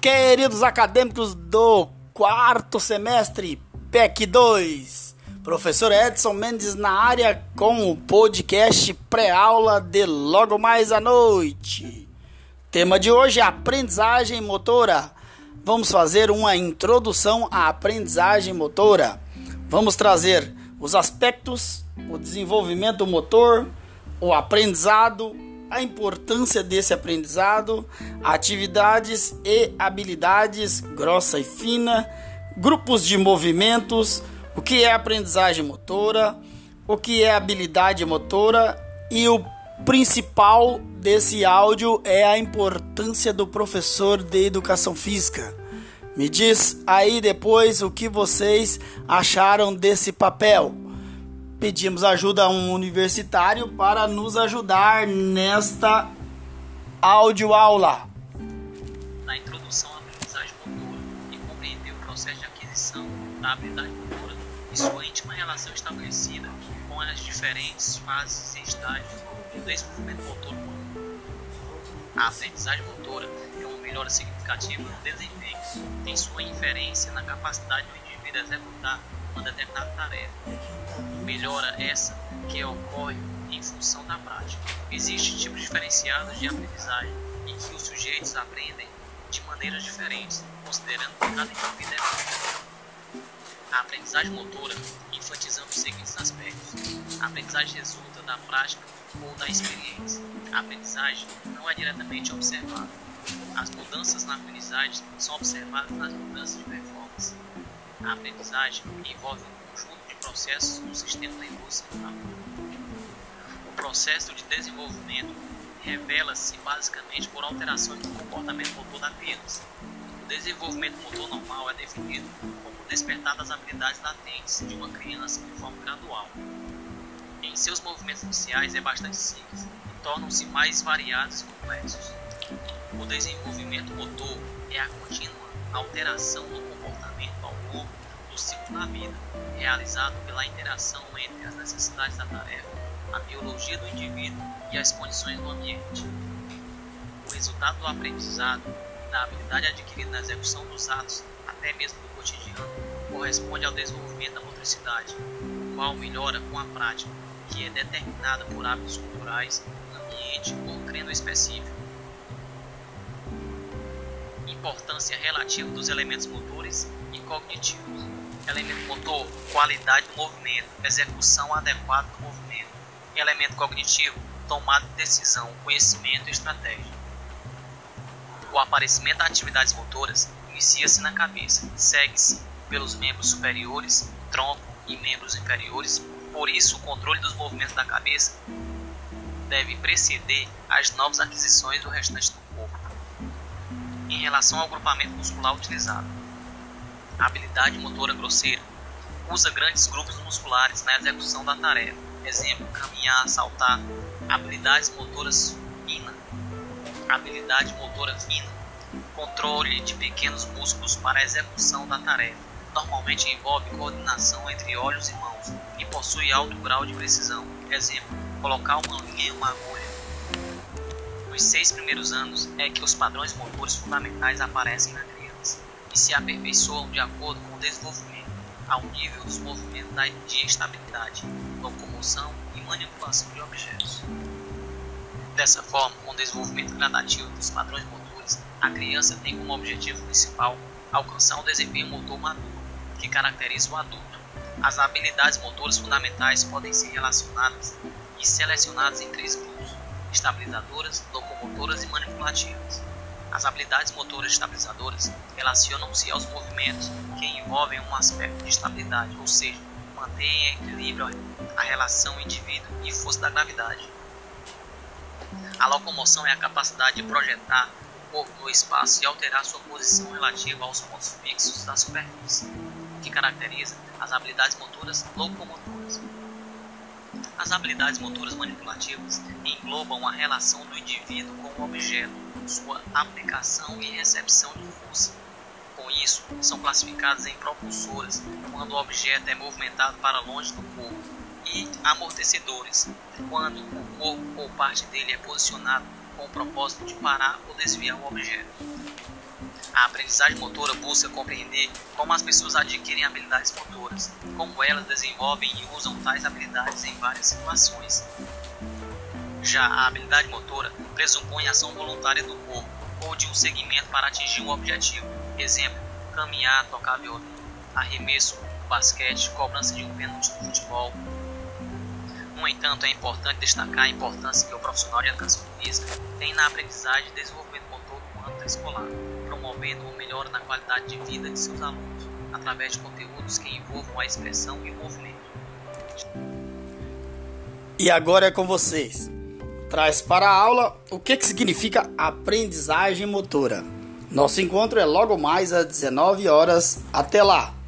queridos acadêmicos do quarto semestre, PEC 2. Professor Edson Mendes na área com o podcast pré-aula de logo mais à noite. Tema de hoje: aprendizagem motora. Vamos fazer uma introdução à aprendizagem motora. Vamos trazer os aspectos, o desenvolvimento motor, o aprendizado, a importância desse aprendizado, atividades e habilidades grossa e fina, grupos de movimentos, o que é aprendizagem motora, o que é habilidade motora e o principal desse áudio é a importância do professor de educação física. Me diz aí depois o que vocês acharam desse papel pedimos ajuda a um universitário para nos ajudar nesta audioaula. Na introdução à aprendizagem motora e compreender o processo de aquisição da habilidade motora e sua íntima relação estabelecida com as diferentes fases e estágios do desenvolvimento motor humano. A aprendizagem motora é uma melhora significativa no desempenho, tem sua inferência na capacidade do indivíduo executar uma determinada tarefa. Melhora essa que ocorre em função da prática. Existem tipos diferenciados de aprendizagem em que os sujeitos aprendem de maneiras diferentes, considerando que cada indivíduo é único. A aprendizagem motora, enfatizando os seguintes aspectos. A aprendizagem resulta da prática ou da experiência. A aprendizagem não é diretamente observada. As mudanças na aprendizagem são observadas nas mudanças de performance. A aprendizagem envolve um conjunto de processos no sistema nervoso central. O processo de desenvolvimento revela-se basicamente por alterações no comportamento motor da criança. O desenvolvimento motor normal é definido como despertar das habilidades latentes de uma criança de forma gradual. Em seus movimentos iniciais é bastante simples e tornam-se mais variados e complexos. O desenvolvimento motor é a contínua alteração no comportamento ao longo do ciclo da vida, realizado pela interação entre as necessidades da tarefa, a biologia do indivíduo e as condições do ambiente. O resultado do aprendizado, da habilidade adquirida na execução dos atos, até mesmo do cotidiano, corresponde ao desenvolvimento da motricidade, o qual melhora com a prática, que é determinada por hábitos culturais, ambiente ou treino específico importância relativa dos elementos motores e cognitivos. Elemento motor, qualidade do movimento, execução adequada do movimento. Elemento cognitivo, tomada de decisão, conhecimento e estratégia. O aparecimento das atividades motoras inicia-se na cabeça, segue-se pelos membros superiores, tronco e membros inferiores. Por isso, o controle dos movimentos da cabeça deve preceder as novas aquisições do restante do em relação ao grupamento muscular utilizado. A habilidade motora grosseira usa grandes grupos musculares na execução da tarefa, exemplo, caminhar, saltar. Habilidades motoras fina. Habilidade motora fina, controle de pequenos músculos para a execução da tarefa. Normalmente envolve coordenação entre olhos e mãos e possui alto grau de precisão. Exemplo, colocar uma linha em uma agulha nos seis primeiros anos é que os padrões motores fundamentais aparecem na criança e se aperfeiçoam de acordo com o desenvolvimento, ao nível dos movimentos de estabilidade, locomoção e manipulação de objetos. Dessa forma, com o desenvolvimento gradativo dos padrões motores, a criança tem como objetivo principal alcançar um desempenho motor maduro, que caracteriza o adulto. As habilidades motoras fundamentais podem ser relacionadas e selecionadas em três grupos: estabilizadoras, locomotoras e manipulativas. As habilidades motoras estabilizadoras relacionam-se aos movimentos que envolvem um aspecto de estabilidade, ou seja, mantêm em equilíbrio a relação indivíduo e força da gravidade. A locomoção é a capacidade de projetar o corpo no espaço e alterar sua posição relativa aos pontos fixos da superfície, o que caracteriza as habilidades motoras locomotoras. As habilidades motoras manipulativas englobam a relação do indivíduo com o objeto, sua aplicação e recepção de força. Com isso, são classificadas em propulsoras quando o objeto é movimentado para longe do corpo e amortecedores quando o corpo ou parte dele é posicionado com o propósito de parar ou desviar o objeto. A aprendizagem motora busca compreender como as pessoas adquirem habilidades motoras, como elas desenvolvem e usam tais habilidades em várias situações. Já a habilidade motora pressupõe ação voluntária do corpo ou de um segmento para atingir um objetivo. Exemplo: caminhar, tocar violão, arremesso, basquete, cobrança de um pênalti no futebol. No entanto, é importante destacar a importância que o profissional de educação física tem na aprendizagem e desenvolvimento motor no âmbito escolar, promovendo uma melhora na qualidade de vida de seus alunos, através de conteúdos que envolvam a expressão e o movimento. E agora é com vocês traz para a aula o que, que significa aprendizagem motora. Nosso encontro é logo mais às 19 horas. Até lá!